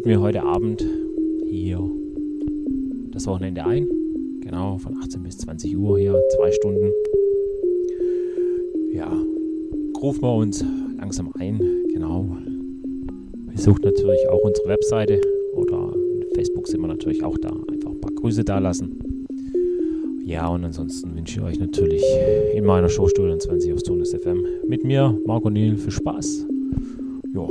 Läuten wir heute Abend hier das Wochenende ein. Genau, von 18 bis 20 Uhr hier, zwei Stunden. Ja, rufen wir uns langsam ein. Genau. Besucht natürlich auch unsere Webseite oder Facebook sind wir natürlich auch da. Einfach ein paar Grüße da lassen. Ja, und ansonsten wünsche ich euch natürlich in meiner Show Studio 20 auf Tonus FM mit mir, Marco Niel, viel Spaß. Ja,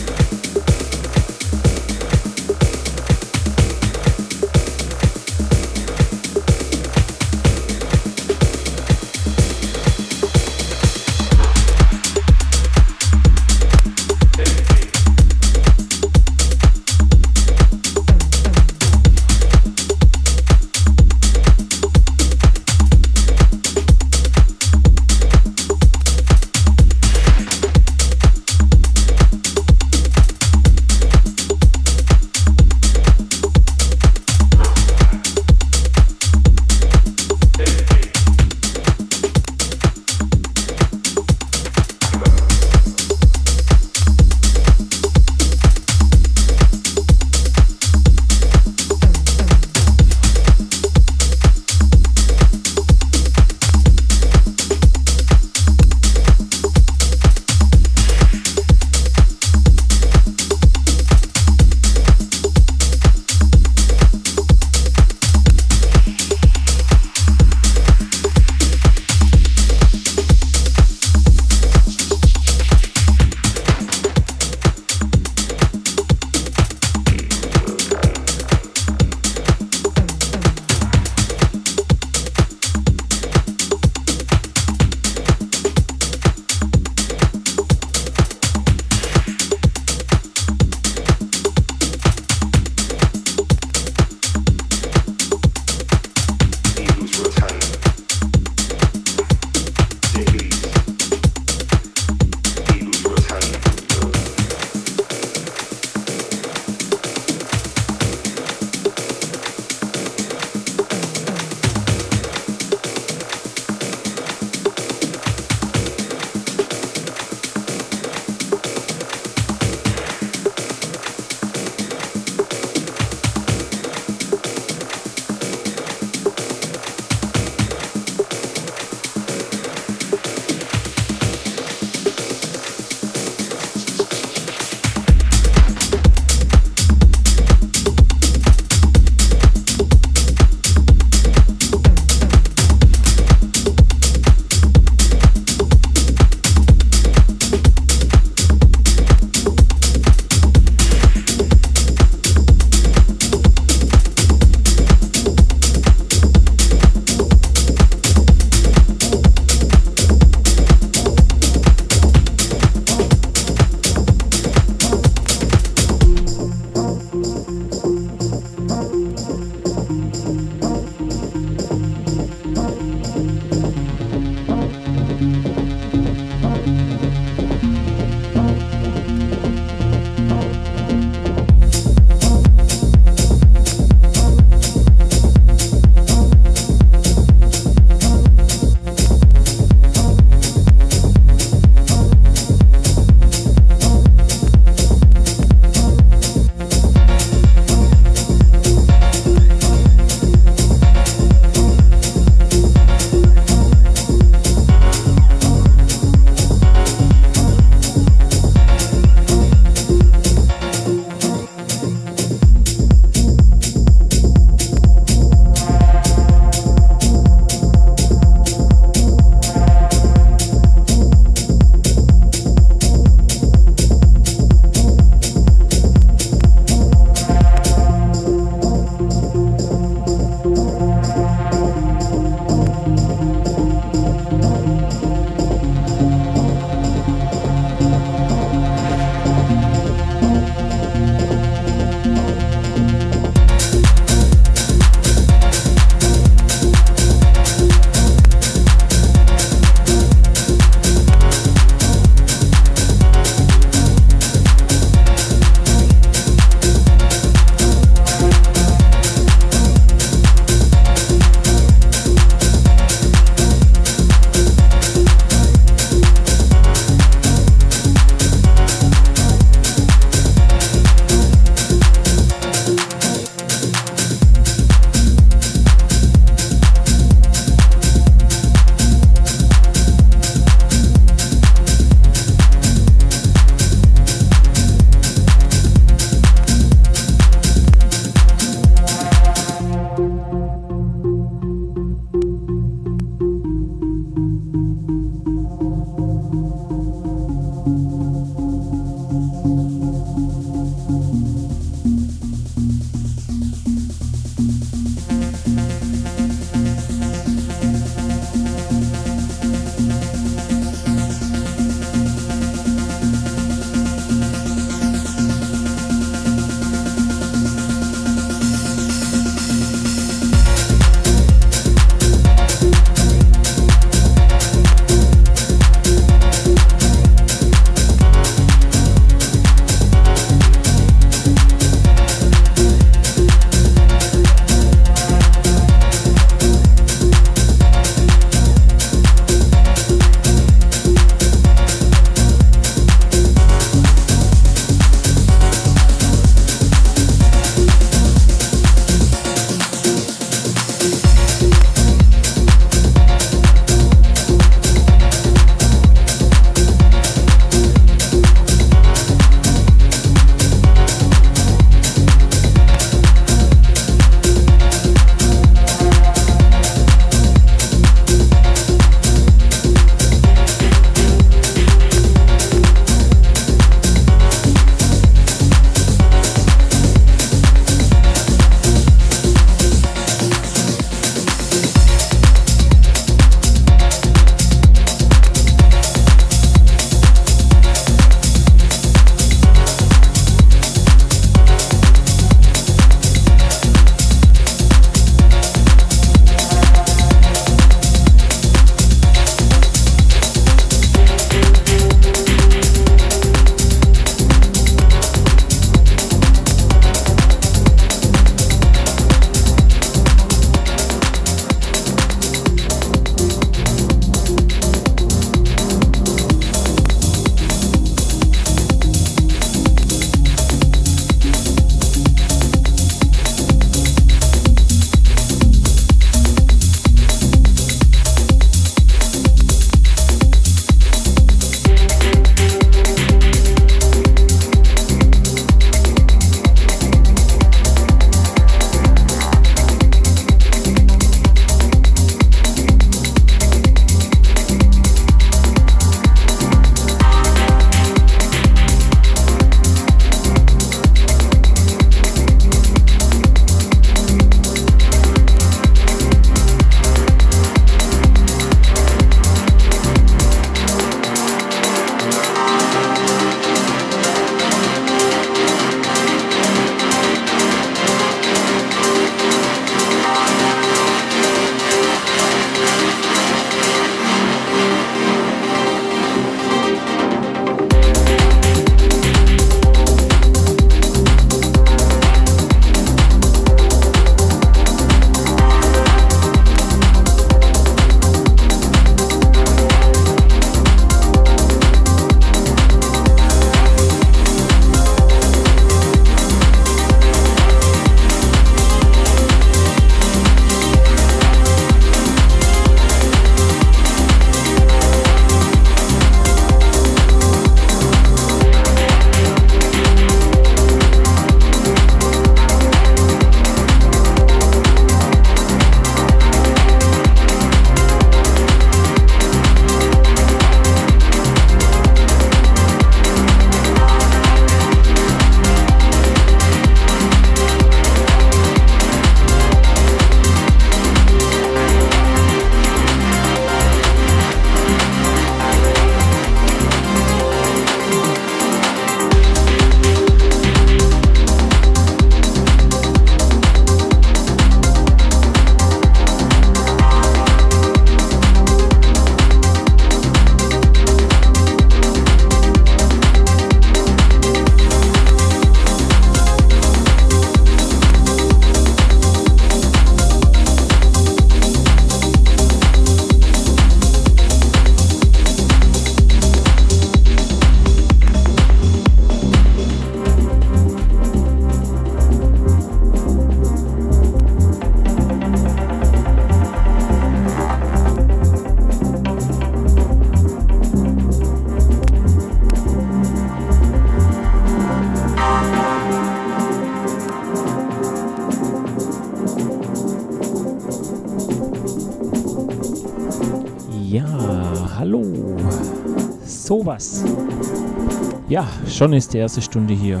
schon ist die erste Stunde hier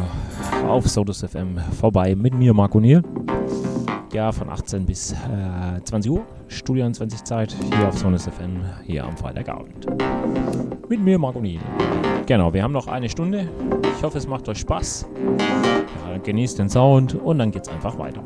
auf Sodas FM vorbei mit mir, Marco Niel. Ja, von 18 bis äh, 20 Uhr, Studio 20 Zeit, hier auf Sonos FM, hier am Freitagabend. Mit mir, Marco Niel. Genau, wir haben noch eine Stunde. Ich hoffe, es macht euch Spaß. Ja, genießt den Sound und dann geht's einfach weiter.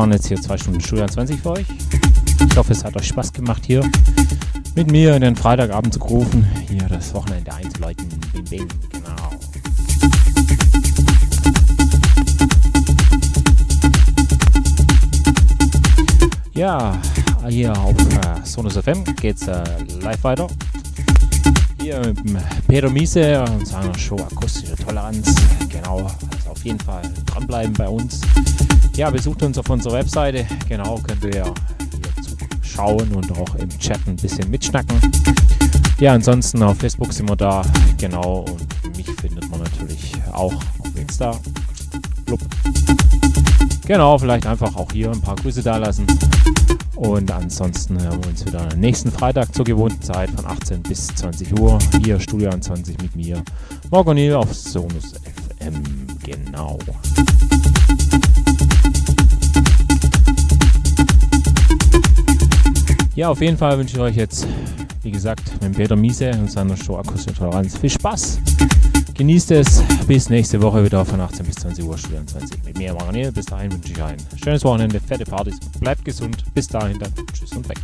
Waren jetzt hier zwei Stunden Studio 20 für euch. Ich hoffe, es hat euch Spaß gemacht hier mit mir in den Freitagabend zu rufen. Hier das Wochenende einzuleiten. Bing, bing, genau. Ja, hier auf äh, Sonus FM geht's äh, live weiter. Hier mit dem Peter Miese und seiner Show Akustische Toleranz. Genau, also auf jeden Fall dranbleiben bei uns. Ja, besucht uns auf unserer Webseite. Genau, könnt ihr ja hier zuschauen und auch im Chat ein bisschen mitschnacken. Ja, ansonsten auf Facebook sind wir da. Genau, und mich findet man natürlich auch auf Insta. Blub. Genau, vielleicht einfach auch hier ein paar Grüße da lassen. Und ansonsten hören wir uns wieder nächsten Freitag zur gewohnten Zeit von 18 bis 20 Uhr. Hier Studio 20 mit mir, Morgan auf Sonus FM. Genau. Ja, auf jeden Fall wünsche ich euch jetzt, wie gesagt, mit Peter Miese und seiner Show Akustische Toleranz viel Spaß. Genießt es. Bis nächste Woche wieder von 18 bis 20 Uhr, 24 mit mir, Maranel. Bis dahin wünsche ich ein schönes Wochenende, fette Partys. Bleibt gesund. Bis dahin dann. Tschüss und weg.